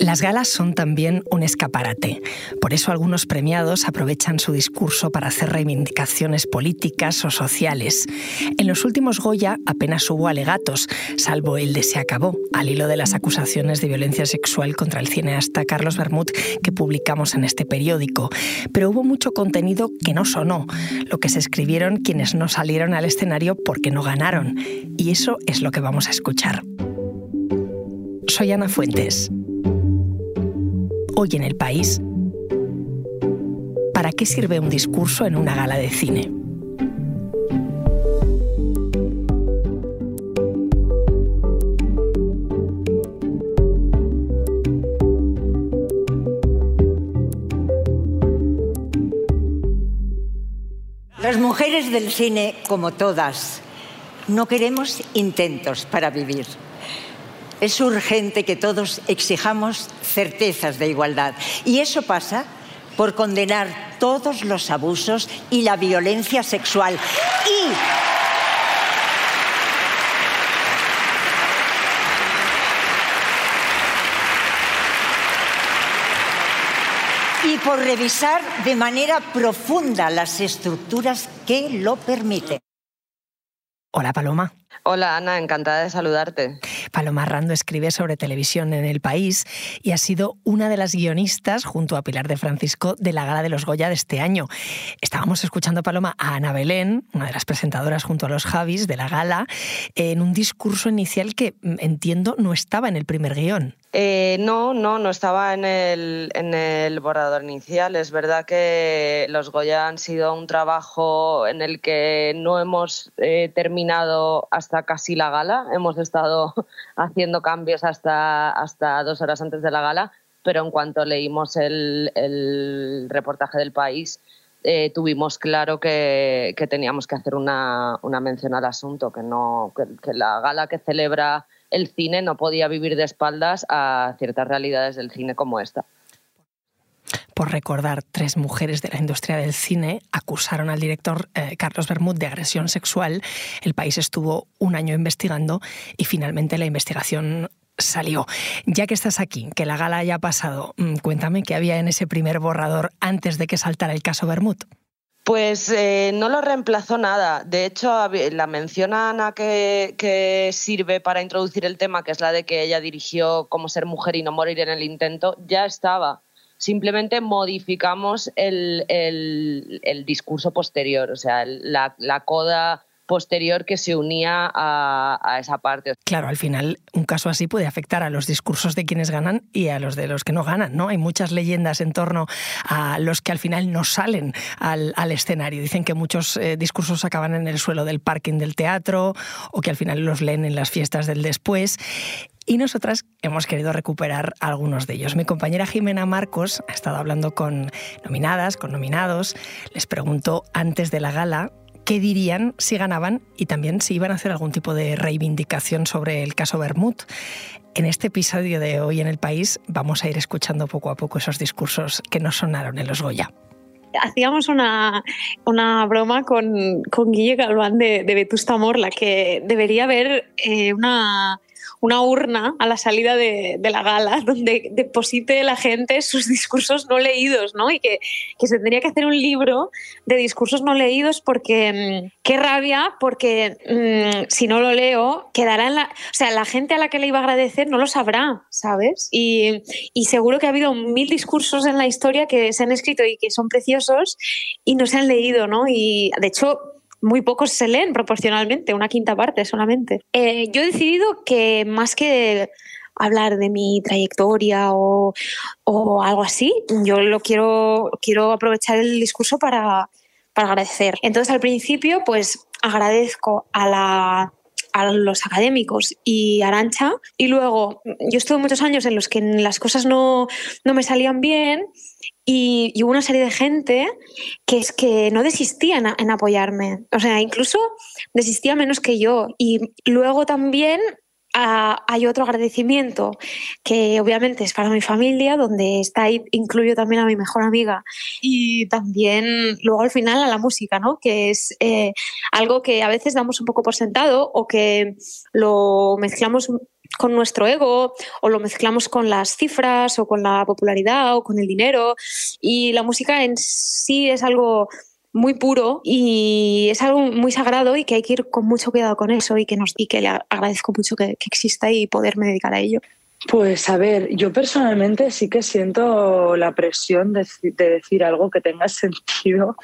Las galas son también un escaparate. Por eso algunos premiados aprovechan su discurso para hacer reivindicaciones políticas o sociales. En los últimos Goya apenas hubo alegatos, salvo el de Se acabó, al hilo de las acusaciones de violencia sexual contra el cineasta Carlos Bermud que publicamos en este periódico. Pero hubo mucho contenido que no sonó, lo que se escribieron quienes no salieron al escenario porque no ganaron. Y eso es lo que vamos a escuchar. Soy Ana Fuentes hoy en el país? ¿Para qué sirve un discurso en una gala de cine? Las mujeres del cine, como todas, no queremos intentos para vivir. Es urgente que todos exijamos certezas de igualdad. Y eso pasa por condenar todos los abusos y la violencia sexual. Y por revisar de manera profunda las estructuras que lo permiten. Hola Paloma. Hola Ana, encantada de saludarte. Paloma Rando escribe sobre televisión en el país y ha sido una de las guionistas, junto a Pilar de Francisco, de la Gala de los Goya de este año. Estábamos escuchando, Paloma, a Ana Belén, una de las presentadoras junto a los Javis de la Gala, en un discurso inicial que mm, entiendo no estaba en el primer guion. Eh, no, no, no estaba en el, en el borrador inicial. Es verdad que los Goya han sido un trabajo en el que no hemos eh, terminado hasta casi la gala. Hemos estado haciendo cambios hasta, hasta dos horas antes de la gala, pero en cuanto leímos el, reportaje del país, eh, tuvimos claro que, teníamos que hacer una, mención al asunto, que, no, que la gala que celebra el cine no podía vivir de espaldas a ciertas realidades del cine como esta. Por recordar, tres mujeres de la industria del cine acusaron al director eh, Carlos Bermud de agresión sexual. El país estuvo un año investigando y finalmente la investigación salió. Ya que estás aquí, que la gala haya pasado, mm, cuéntame qué había en ese primer borrador antes de que saltara el caso Bermud. Pues eh, no lo reemplazó nada. De hecho, la mención Ana que, sirve para introducir el tema, que es la de que ella dirigió Cómo ser mujer y no morir en el intento, ya estaba. Simplemente modificamos el, el, discurso posterior, o sea, la, la coda posterior que se unía a, esa parte. Claro, al final un caso así puede afectar a los discursos de quienes ganan y a los de los que no ganan, ¿no? Hay muchas leyendas en torno a los que al final no salen al, escenario. Dicen que muchos eh, discursos acaban en el suelo del parking del teatro o que al final los leen en las fiestas del después. Y nosotras hemos querido recuperar algunos de ellos. Mi compañera Jimena Marcos ha estado hablando con nominadas, con nominados. Les preguntó antes de la gala qué dirían si ganaban y también si iban a hacer algún tipo de reivindicación sobre el caso Bermud. En este episodio de Hoy en el País vamos a ir escuchando poco a poco esos discursos que nos sonaron en los Goya hacíamos una, una, broma con, con Guille Galván de, de Vetusta Morla, que debería haber eh, una, una urna a la salida de, la gala donde deposite la gente sus discursos no leídos, ¿no? Y que, se tendría que hacer un libro de discursos no leídos porque mm, qué rabia, porque mm, si no lo leo, quedará en la... O sea, la gente a la que le iba a agradecer no lo sabrá, ¿sabes? Y, y seguro que ha habido mil discursos en la historia que se han escrito y que son preciosos y no se han leído, ¿no? Y de hecho muy pocos se leen proporcionalmente, una quinta parte solamente. Eh, yo he decidido que más que hablar de mi trayectoria o, algo así, yo lo quiero, quiero aprovechar el discurso para, agradecer. Entonces, al principio, pues agradezco a la a los académicos y Arancha. Y luego, yo estuve muchos años en los que las cosas no, no me salían bien y, hubo una serie de gente que es que no desistía en, apoyarme. O sea, incluso desistía menos que yo. Y luego también ah, hay otro agradecimiento que obviamente es para mi familia, donde está ahí, incluyo también a mi mejor amiga y también luego al final a la música, ¿no? que es eh, algo que a veces damos un poco por sentado o que lo mezclamos con nuestro ego o lo mezclamos con las cifras o con la popularidad o con el dinero. Y la música en sí es algo muy puro y es algo muy sagrado y que hay que ir con mucho cuidado con eso y que, nos, y que le agradezco mucho que, exista y poderme dedicar a ello. Pues a ver, yo personalmente sí que siento la presión de, decir algo que tenga sentido,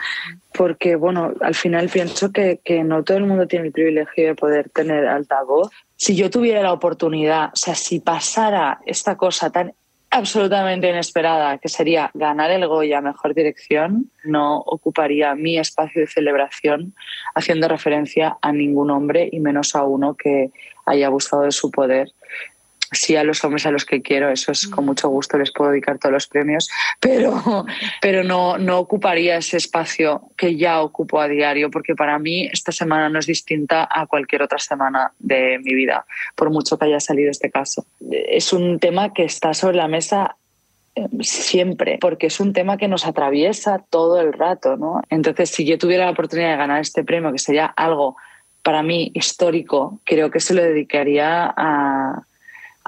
porque bueno, al final pienso que, que, no todo el mundo tiene el privilegio de poder tener altavoz. Si yo tuviera la oportunidad, o sea, si pasara esta cosa tan absolutamente inesperada, que sería ganar el Goya Mejor Dirección, no ocuparía mi espacio de celebración haciendo referencia a ningún hombre y menos a uno que haya abusado de su poder sí a los hombres a los que quiero, eso es con mucho gusto, les puedo dedicar todos los premios, pero, pero no, no ocuparía ese espacio que ya ocupo a diario, porque para mí esta semana no es distinta a cualquier otra semana de mi vida, por mucho que haya salido este caso. Es un tema que está sobre la mesa eh, siempre, porque es un tema que nos atraviesa todo el rato, ¿no? Entonces, si yo tuviera la oportunidad de ganar este premio, que sería algo para mí histórico, creo que se lo dedicaría a,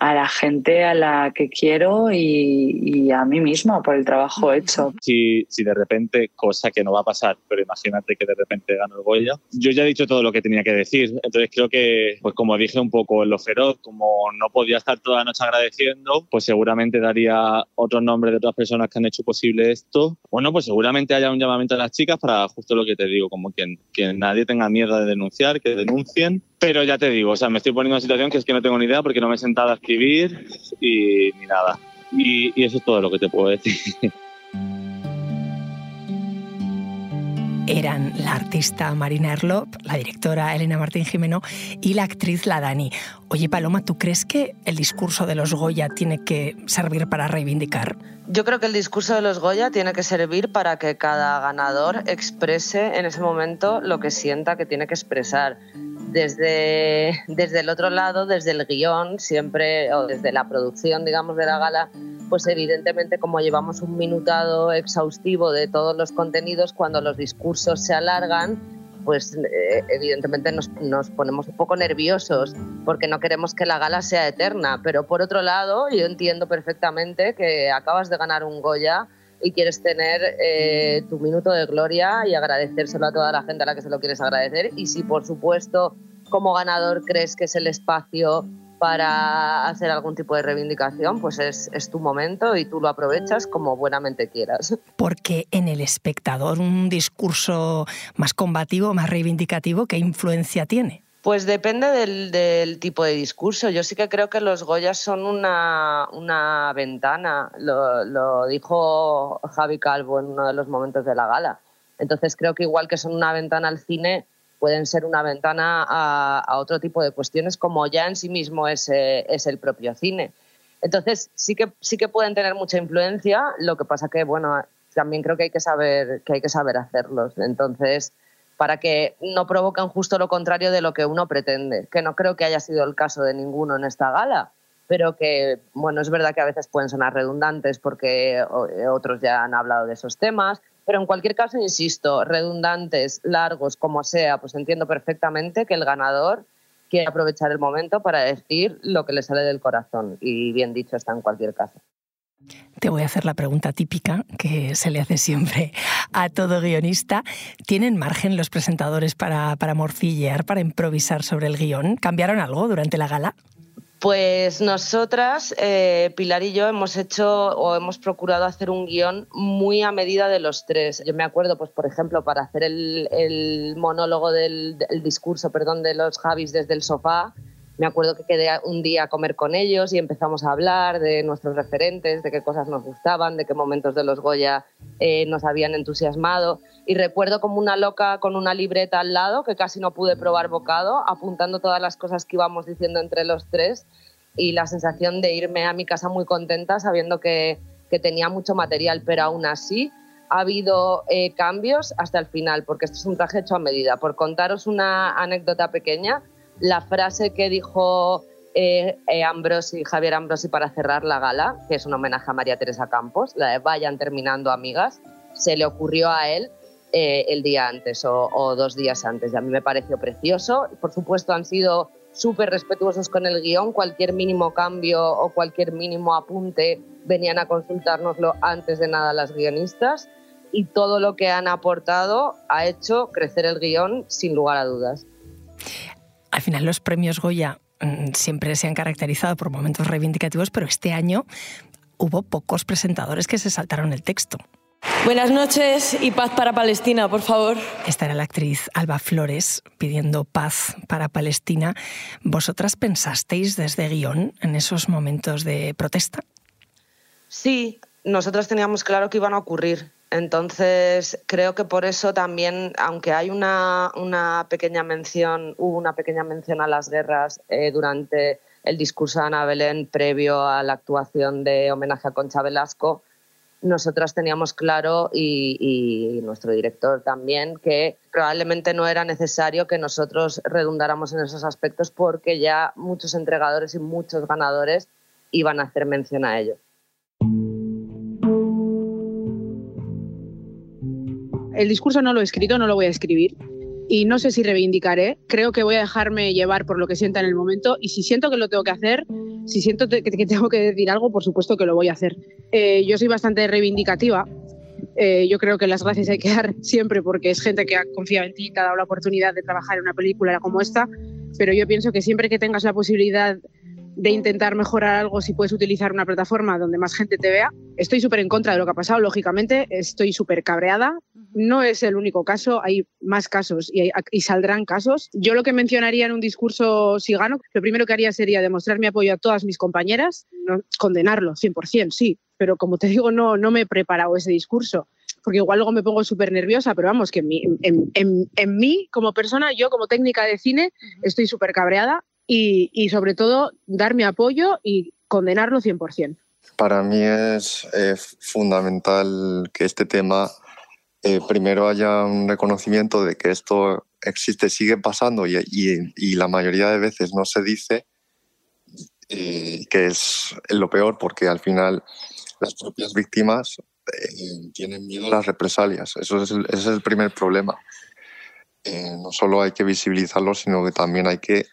a la gente a la que quiero y, a mí misma por el trabajo hecho. Si, si, de repente, cosa que no va a pasar, pero imagínate que de repente gano el Goya, yo ya he dicho todo lo que tenía que decir, entonces creo que, pues como dije un poco en lo feroz, como no podía estar toda la noche agradeciendo, pues seguramente daría otros nombres de otras personas que han hecho posible esto. Bueno, pues seguramente haya un llamamiento a las chicas para justo lo que te digo, como que, que nadie tenga miedo de denunciar, que denuncien pero ya te digo, o sea, me estoy poniendo en una situación que es que no tengo ni idea porque no me he sentado a escribir y ni nada. Y, eso es todo lo que te puedo decir. eran la artista Marina Erlop, la directora Elena Martín Jimeno y la actriz La Dani. Oye, Paloma, ¿tú crees que el discurso de los Goya tiene que servir para reivindicar? Yo creo que el discurso de los Goya tiene que servir para que cada ganador exprese en ese momento lo que sienta que tiene que expresar. Desde, desde el otro lado, desde el guion, siempre, o desde la producción, digamos, de la gala, pues evidentemente como llevamos un minutado exhaustivo de todos los contenidos, cuando los discursos se alargan, pues eh, evidentemente nos, nos, ponemos un poco nerviosos porque no queremos que la gala sea eterna. Pero por otro lado, yo entiendo perfectamente que acabas de ganar un Goya y quieres tener eh, tu minuto de gloria y agradecérselo a toda la gente a la que se lo quieres agradecer. Y si por supuesto como ganador crees que es el espacio para hacer algún tipo de reivindicación, pues es, es, tu momento y tú lo aprovechas como buenamente quieras. Porque en el espectador un discurso más combativo, más reivindicativo, ¿qué influencia tiene? Pues depende del, del, tipo de discurso. Yo sí que creo que los Goyas son una, una ventana, lo, lo dijo Javi Calvo en uno de los momentos de la gala. Entonces creo que igual que son una ventana al cine, pueden ser una ventana a, otro tipo de cuestiones como ya en sí mismo es, eh, es, el propio cine. Entonces sí que, sí que pueden tener mucha influencia, lo que pasa que, bueno, también creo que hay que saber, que hay que saber hacerlos. Entonces, para que no provoquen justo lo contrario de lo que uno pretende, que no creo que haya sido el caso de ninguno en esta gala, pero que, bueno, es verdad que a veces pueden sonar redundantes porque otros ya han hablado de esos temas, pero en cualquier caso, insisto, redundantes, largos, como sea, pues entiendo perfectamente que el ganador quiere aprovechar el momento para decir lo que le sale del corazón. Y bien dicho está en cualquier caso. Te voy a hacer la pregunta típica que se le hace siempre a todo guionista. ¿Tienen margen los presentadores para, para morcillear, para improvisar sobre el guion? ¿Cambiaron algo durante la gala? Pues nosotras, eh, Pilar y yo, hemos hecho o hemos procurado hacer un guion muy a medida de los tres. Yo me acuerdo, pues por ejemplo, para hacer el, monólogo del el discurso, perdón, de los Javis desde el sofá, me acuerdo que quedé un día a comer con ellos y empezamos a hablar de nuestros referentes, de qué cosas nos gustaban, de qué momentos de los Goya eh, nos habían entusiasmado. Y recuerdo como una loca con una libreta al lado, que casi no pude probar bocado, apuntando todas las cosas que íbamos diciendo entre los tres y la sensación de irme a mi casa muy contenta sabiendo que, que tenía mucho material, pero aún así ha habido eh, cambios hasta el final, porque esto es un traje hecho a medida. Por contaros una anécdota pequeña, la frase que dijo eh, eh, Ambrosi, Javier Ambrosi para cerrar la gala, que es un homenaje a María Teresa Campos, la de vayan terminando amigas, se le ocurrió a él eh, el día antes o, dos días antes. Y a mí me pareció precioso. Por supuesto, han sido súper respetuosos con el guion, cualquier mínimo cambio o cualquier mínimo apunte venían a consultárnoslo antes de nada las guionistas y todo lo que han aportado ha hecho crecer el guion sin lugar a dudas. Al final los premios Goya mm, siempre se han caracterizado por momentos reivindicativos, pero este año hubo pocos presentadores que se saltaron el texto. Buenas noches y paz para Palestina, por favor. Esta era la actriz Alba Flores pidiendo paz para Palestina. ¿Vosotras pensasteis desde guion en esos momentos de protesta? Sí, nosotros teníamos claro que iban a ocurrir. Entonces, creo que por eso también, aunque hay una, pequeña mención, hubo una pequeña mención a las guerras eh, durante el discurso de Ana Belén previo a la actuación de homenaje a Concha Velasco, nosotras teníamos claro y, nuestro director también que probablemente no era necesario que nosotros redundáramos en esos aspectos porque ya muchos entregadores y muchos ganadores iban a hacer mención a ello. El discurso no lo he escrito, no lo voy a escribir y no sé si reivindicaré. Creo que voy a dejarme llevar por lo que sienta en el momento y si siento que lo tengo que hacer, si siento que, tengo que decir algo, por supuesto que lo voy a hacer. Eh, yo soy bastante reivindicativa. Eh, yo creo que las gracias hay que dar siempre porque es gente que ha confiado en ti, te ha dado la oportunidad de trabajar en una película como esta, pero yo pienso que siempre que tengas la posibilidad de intentar mejorar algo si puedes utilizar una plataforma donde más gente te vea. Estoy súper en contra de lo que ha pasado, lógicamente, estoy súper cabreada. No es el único caso, hay más casos y, y, saldrán casos. Yo lo que mencionaría en un discurso si gano, lo primero que haría sería demostrar mi apoyo a todas mis compañeras, no, condenarlo 100%, sí, pero como te digo, no, no me he preparado ese discurso porque igual luego me pongo súper nerviosa, pero vamos, que en, en, en, mí como persona, yo como técnica de cine, estoy súper cabreada y, sobre todo dar mi apoyo y condenarlo 100%. Para mí es fundamental que este tema eh, primero haya un reconocimiento de que esto existe, sigue pasando y, la mayoría de veces no se dice, eh, que es lo peor porque al final las propias víctimas eh, tienen miedo a las represalias. Eso es ese es el primer problema. no solo hay que visibilizarlo, sino que también hay que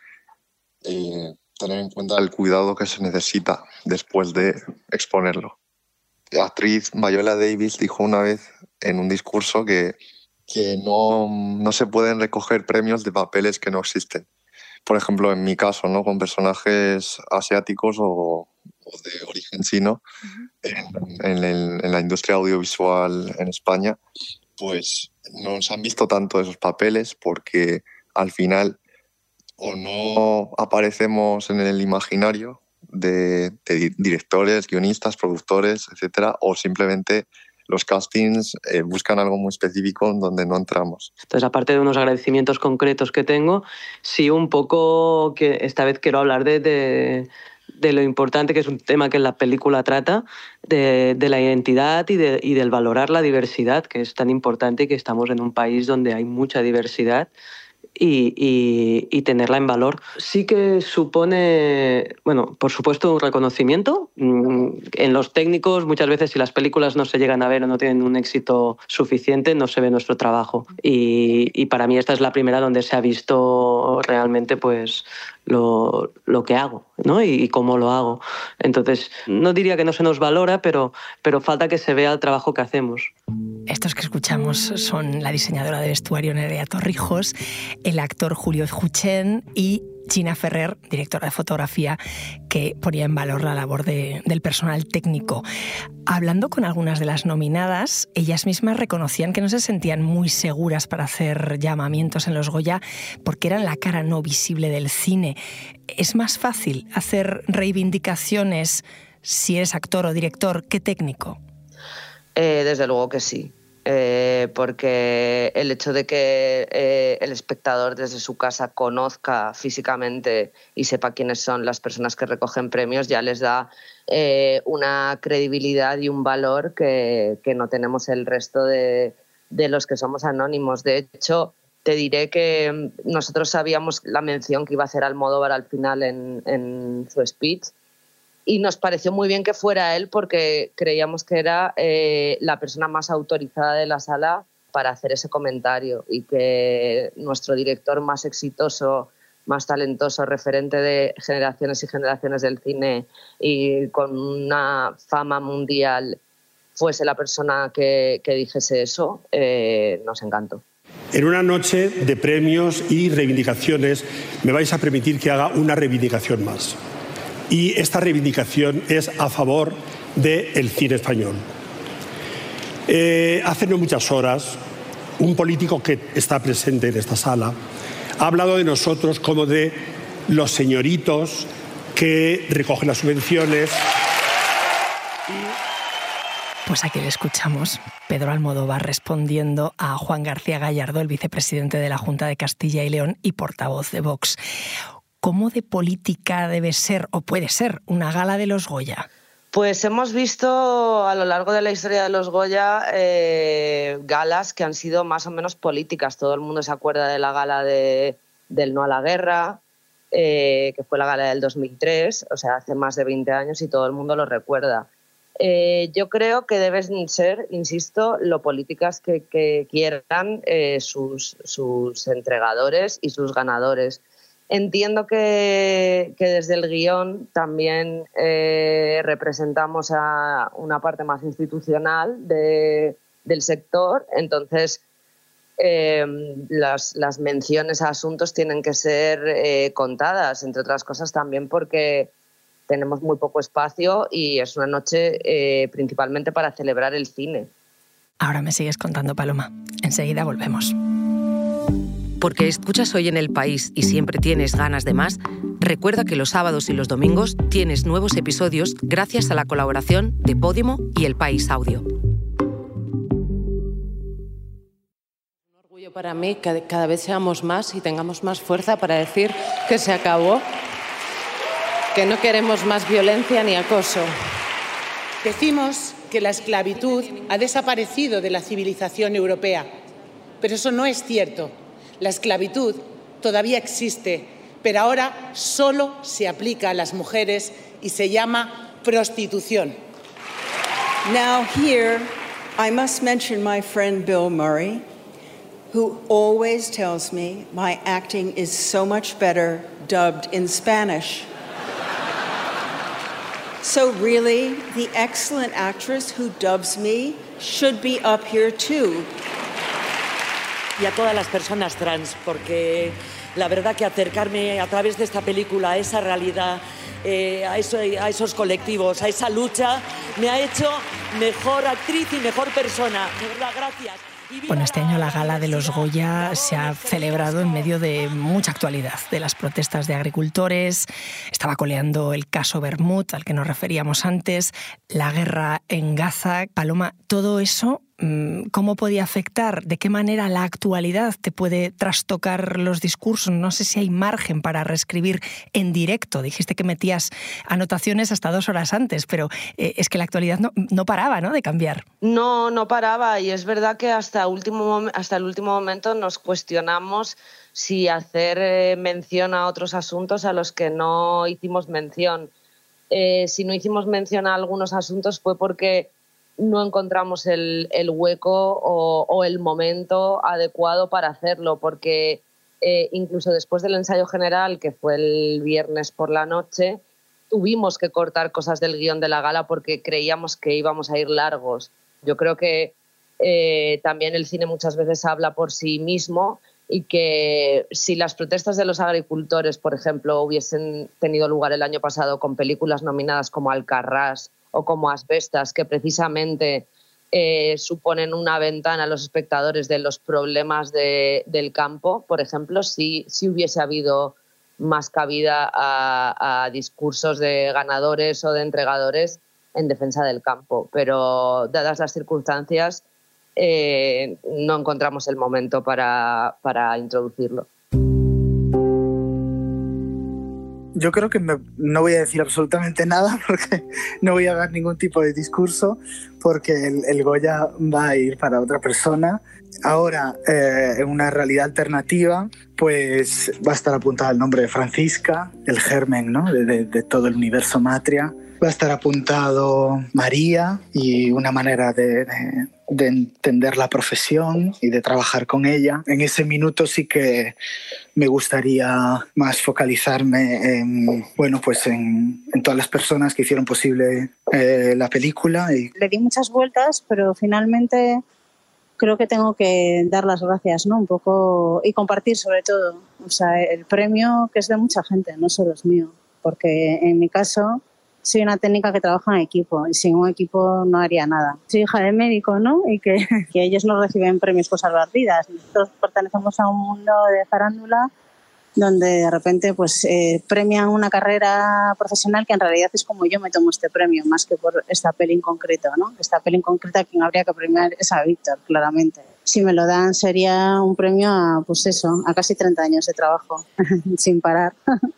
eh, tener en cuenta el cuidado que se necesita después de exponerlo. La actriz Viola Davis dijo una vez en un discurso que, que no, no, se pueden recoger premios de papeles que no existen. Por ejemplo, en mi caso, ¿no? con personajes asiáticos o, de origen chino en, en, la industria audiovisual en España, pues no se han visto tanto esos papeles porque al final o no aparecemos en el imaginario de, directores, guionistas, productores, etcétera, o simplemente los castings eh, buscan algo muy específico en donde no entramos. Entonces, aparte de unos agradecimientos concretos que tengo, sí un poco que esta vez quiero hablar de, de, lo importante que es un tema que la película trata, de, de la identidad y, y del valorar la diversidad, que es tan importante y que estamos en un país donde hay mucha diversidad y, tenerla en valor. Sí que supone, bueno, por supuesto, un reconocimiento. Mm, en los técnicos, muchas veces, si las películas no se llegan a ver o no tienen un éxito suficiente, no se ve nuestro trabajo. Y, para mí esta es la primera donde se ha visto realmente pues, lo, que hago ¿no? y, cómo lo hago. Entonces, no diría que no se nos valora, pero, pero falta que se vea el trabajo que hacemos. Estos que escuchamos son la diseñadora de vestuario Nerea Torrijos, el actor Julio Juchen y Gina Ferrer, directora de fotografía, que ponía en valor la labor del personal técnico. Hablando con algunas de las nominadas, ellas mismas reconocían que no se sentían muy seguras para hacer llamamientos en los Goya porque eran la cara no visible del cine. ¿Es más fácil hacer reivindicaciones si eres actor o director que técnico? Eh, desde luego que sí. Eh, porque el hecho de que eh, el espectador desde su casa conozca físicamente y sepa quiénes son las personas que recogen premios ya les da una credibilidad y un valor que, no tenemos el resto de, los que somos anónimos. De hecho, te diré que nosotros sabíamos la mención que iba a hacer Almodóvar al final en su speech y nos pareció muy bien que fuera él porque creíamos que era eh, la persona más autorizada de la sala para hacer ese comentario y que nuestro director más exitoso más talentoso, referente de generaciones y generaciones del cine y con una fama mundial, fuese la persona que, dijese eso, eh, nos encantó. En una noche de premios y reivindicaciones me vais a permitir que haga una reivindicación más. Y esta reivindicación es a favor del cine español. Eh, hace no muchas horas, un político que está presente en esta sala ha hablado de nosotros como de los señoritos que recogen las subvenciones. Pues aquí le escuchamos. Pedro Almodóvar respondiendo a Juan García Gallardo, el vicepresidente de la Junta de Castilla y León y portavoz de Vox. ¿Cómo de política debe ser o puede ser una gala de los Goya? Pues hemos visto a lo largo de la historia de los Goya eh, galas que han sido más o menos políticas. Todo el mundo se acuerda de la gala de, del No a la Guerra, eh, que fue la gala del 2003, o sea, hace más de 20 años y todo el mundo lo recuerda. Eh, yo creo que deben ser, insisto, lo políticas que, quieran sus, sus entregadores y sus ganadores. Entiendo que, desde el guion también eh, representamos a una parte más institucional del sector, entonces em, las, menciones a asuntos tienen que ser eh, contadas, entre otras cosas también porque tenemos muy poco espacio y es una noche eh, principalmente para celebrar el cine. Ahora me sigues contando, Paloma. Enseguida volvemos porque escuchas hoy en el país y siempre tienes ganas de más, recuerda que los sábados y los domingos tienes nuevos episodios gracias a la colaboración de Podimo y El País Audio. Un orgullo para mí que cada vez seamos más y tengamos más fuerza para decir que se acabó, que no queremos más violencia ni acoso. Decimos que la esclavitud ha desaparecido de la civilización europea, pero eso no es cierto. La esclavitud todavía existe, pero ahora solo se aplica a las mujeres y se llama prostitución. Now here I must mention my friend Bill Murray, who always tells me my acting is so much better dubbed in Spanish. So really, the excellent actress who dubs me should be up here too y a todas las personas trans, porque la verdad que acercarme a través de esta película a esa realidad, eh, a, a esos colectivos, a esa lucha, me ha hecho mejor actriz y mejor persona. De verdad, gracias. Bueno, este año la gala de los Goya se ha celebrado en medio de mucha actualidad, de las protestas de agricultores, estaba coleando el caso Bermud al que nos referíamos antes, la guerra en Gaza, Paloma, todo eso cómo podía afectar, de qué manera la actualidad te puede trastocar los discursos. No sé si hay margen para reescribir en directo. Dijiste que metías anotaciones hasta dos horas antes, pero eh, es que la actualidad no, paraba ¿no? de cambiar. No, no paraba y es verdad que hasta, último, hasta el último momento nos cuestionamos si hacer eh, mención a otros asuntos a los que no hicimos mención. Eh, si no hicimos mención a algunos asuntos fue porque no encontramos el, hueco o, el momento adecuado para hacerlo, porque eh, incluso después del ensayo general, que fue el viernes por la noche, tuvimos que cortar cosas del guion de la gala porque creíamos que íbamos a ir largos. Yo creo que eh, también el cine muchas veces habla por sí mismo y que si las protestas de los agricultores, por ejemplo, hubiesen tenido lugar el año pasado con películas nominadas como Alcarrás, o como asbestas, que precisamente eh, suponen una ventana a los espectadores de los problemas del campo, por ejemplo, si, si hubiese habido más cabida a, discursos de ganadores o de entregadores en defensa del campo. Pero dadas las circunstancias, eh, no encontramos el momento para introducirlo. Yo creo que no voy a decir absolutamente nada porque no voy a dar ningún tipo de discurso porque el, Goya va a ir para otra persona. Ahora, eh, en una realidad alternativa, pues va a estar apuntado el nombre de Francisca, el germen ¿no? de, todo el universo matria. Va a estar apuntado María y una manera de, de entender la profesión y de trabajar con ella. En ese minuto sí que me gustaría más focalizarme en, bueno, pues en, en todas las personas que hicieron posible eh, la película. Y... Le di muchas vueltas, pero finalmente creo que tengo que dar las gracias, ¿no? Un poco y compartir sobre todo. O sea, el premio que es de mucha gente, no solo es mío, porque en mi caso soy una técnica que trabaja en equipo y sin un equipo no haría nada. Soy hija de médico, ¿no? Y que, que ellos no reciben premios por salvar vidas. Nosotros pertenecemos a un mundo de farándula donde de repente pues eh, premian una carrera profesional que en realidad es como yo me tomo este premio, más que por esta peli en concreto, ¿no? Esta peli en concreto quien habría que premiar es a Víctor, claramente. Si me lo dan sería un premio a, pues eso, a casi 30 años de trabajo, sin parar.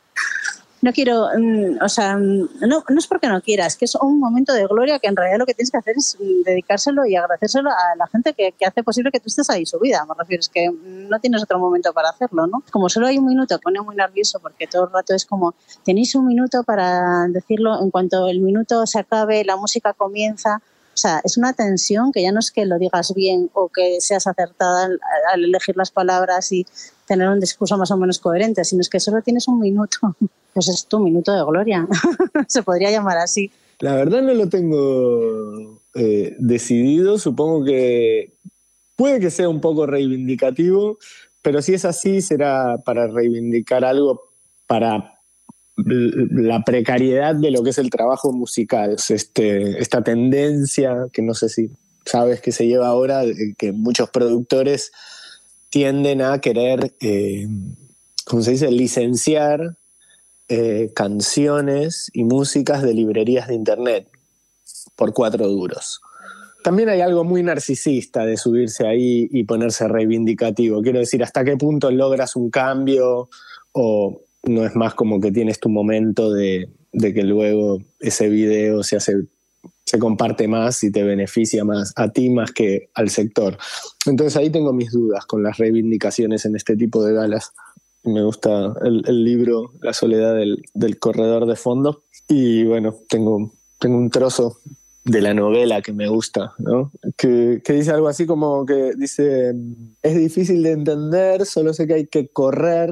no quiero, mm, o sea, mm, no, no es porque no quieras, que es un momento de gloria que en realidad lo que tienes que hacer es mm, dedicárselo y agradecérselo a la gente que, que hace posible que tú estés ahí subida. Me refiero, es que no tienes otro momento para hacerlo, ¿no? Como solo hay un minuto, pone muy nervioso porque todo el rato es como, tenéis un minuto para decirlo, en cuanto el minuto se acabe, la música comienza. O sea, es una tensión que ya no es que lo digas bien o que seas acertada al, elegir las palabras y tener un discurso más o menos coherente, sino es que solo tienes un minuto. Pues es tu minuto de gloria. Se podría llamar así. La verdad no lo tengo eh, decidido. Supongo que puede que sea un poco reivindicativo, pero si es así será para reivindicar algo para la precariedad de lo que es el trabajo musical. Este, esta tendencia que no sé si sabes que se lleva ahora, que muchos productores tienden a querer, eh, ¿cómo se dice?, licenciar eh, canciones y músicas de librerías de Internet por cuatro duros. También hay algo muy narcisista de subirse ahí y ponerse reivindicativo. Quiero decir, ¿hasta qué punto logras un cambio o no es más como que tienes tu momento de, que luego ese video se hace se comparte más y te beneficia más a ti más que al sector. Entonces ahí tengo mis dudas con las reivindicaciones en este tipo de galas. Me gusta el, libro La soledad del, corredor de fondo y bueno, tengo, tengo un trozo de la novela que me gusta, que dice algo así como que dice, es difícil de entender, solo sé que hay que correr,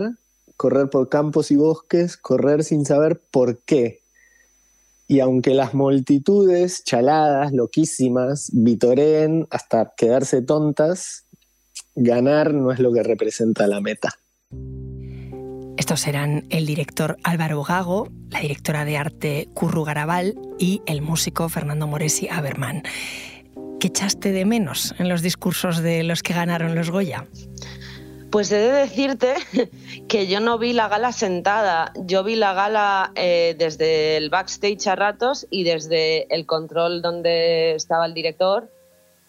correr por campos y bosques, correr sin saber por qué y aunque las multitudes chaladas, loquísimas, vitoreen hasta quedarse tontas, ganar no es lo que representa la meta. Estos serán el director Álvaro Gago, la directora de arte Curru Garabal y el músico Fernando Moresi Aberman. ¿Qué echaste de menos en los discursos de los que ganaron los Goya? Pues he de decirte que yo no vi la gala sentada, yo vi la gala eh, desde el backstage a ratos y desde el control donde estaba el director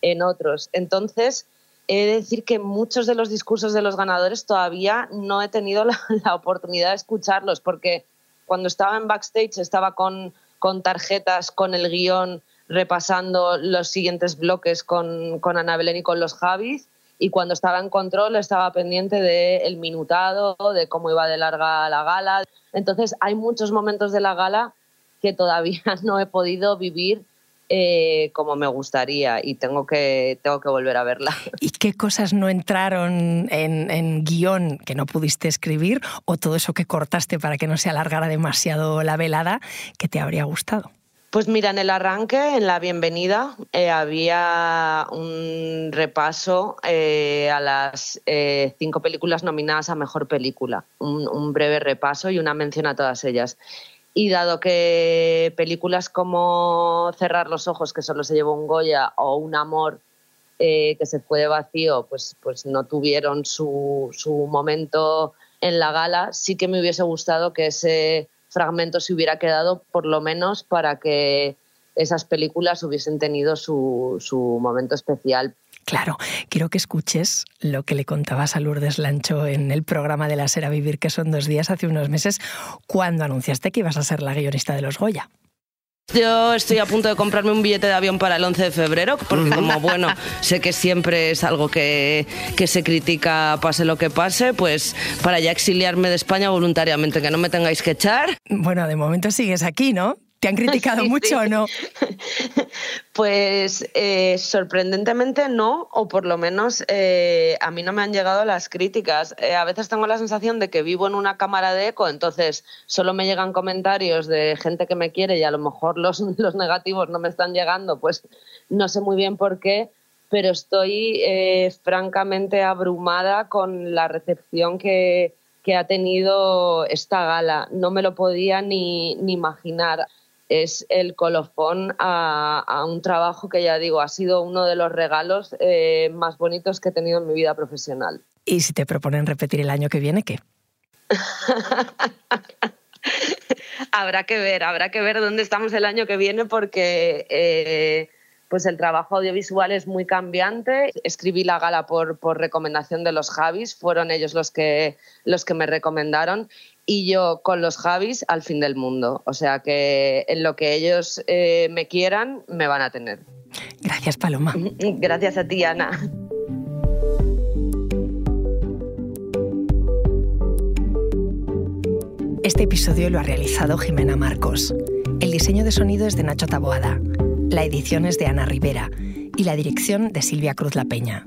en otros. Entonces, he de decir que muchos de los discursos de los ganadores todavía no he tenido la, oportunidad de escucharlos porque cuando estaba en backstage estaba con, con tarjetas, con el guion, repasando los siguientes bloques con, con Ana Belén y con los Javis y cuando estaba en control estaba pendiente del minutado, de cómo iba de larga la gala. Entonces hay muchos momentos de la gala que todavía no he podido vivir eh, como me gustaría y tengo que, tengo que volver a verla. ¿Y qué cosas no entraron en, en guion que no pudiste escribir o todo eso que cortaste para que no se alargara demasiado la velada que te habría gustado? Pues mira, en el arranque, en la bienvenida, eh, había un repaso eh, a las eh, cinco películas nominadas a Mejor Película, un, breve repaso y una mención a todas ellas. Y dado que películas como Cerrar los ojos, que solo se llevó un Goya, o Un amor que se fue de vacío, pues, pues no tuvieron su, su momento en la gala, sí que me hubiese gustado que ese fragmento se hubiera quedado, por lo menos para que esas películas hubiesen tenido su, su momento especial. Claro, quiero que escuches lo que le contabas a Lourdes Lancho en el programa de la Sera Vivir, que son dos días hace unos meses, cuando anunciaste que ibas a ser la guionista de los Goya. Yo estoy a punto de comprarme un billete de avión para el 11 de febrero, porque como bueno, sé que siempre es algo que, que, se critica pase lo que pase, pues para ya exiliarme de España voluntariamente, que no me tengáis que echar. Bueno, de momento sigues aquí, ¿no? ¿Te han criticado mucho o no? Pues eh, sorprendentemente no, o por lo menos eh, a mí no me han llegado las críticas. Eh, a veces tengo la sensación de que vivo en una cámara de eco, entonces solo me llegan comentarios de gente que me quiere y a lo mejor los, los negativos no me están llegando, pues no sé muy bien por qué, pero estoy francamente abrumada con la recepción que, que, ha tenido esta gala. No me lo podía ni, ni imaginar es el colofón a, un trabajo que ya digo, ha sido uno de los regalos eh, más bonitos que he tenido en mi vida profesional. ¿Y si te proponen repetir el año que viene, qué? habrá que ver, habrá que ver dónde estamos el año que viene porque eh, pues el trabajo audiovisual es muy cambiante. Escribí la gala por, por recomendación de los Javis, fueron ellos los que, los que me recomendaron y yo con los Javis al fin del mundo. O sea que en lo que ellos eh, me quieran, me van a tener. Gracias, Paloma. Gracias a ti, Ana. Este episodio lo ha realizado Jimena Marcos. El diseño de sonido es de Nacho Taboada. La edición es de Ana Rivera y la dirección de Silvia Cruz La Peña.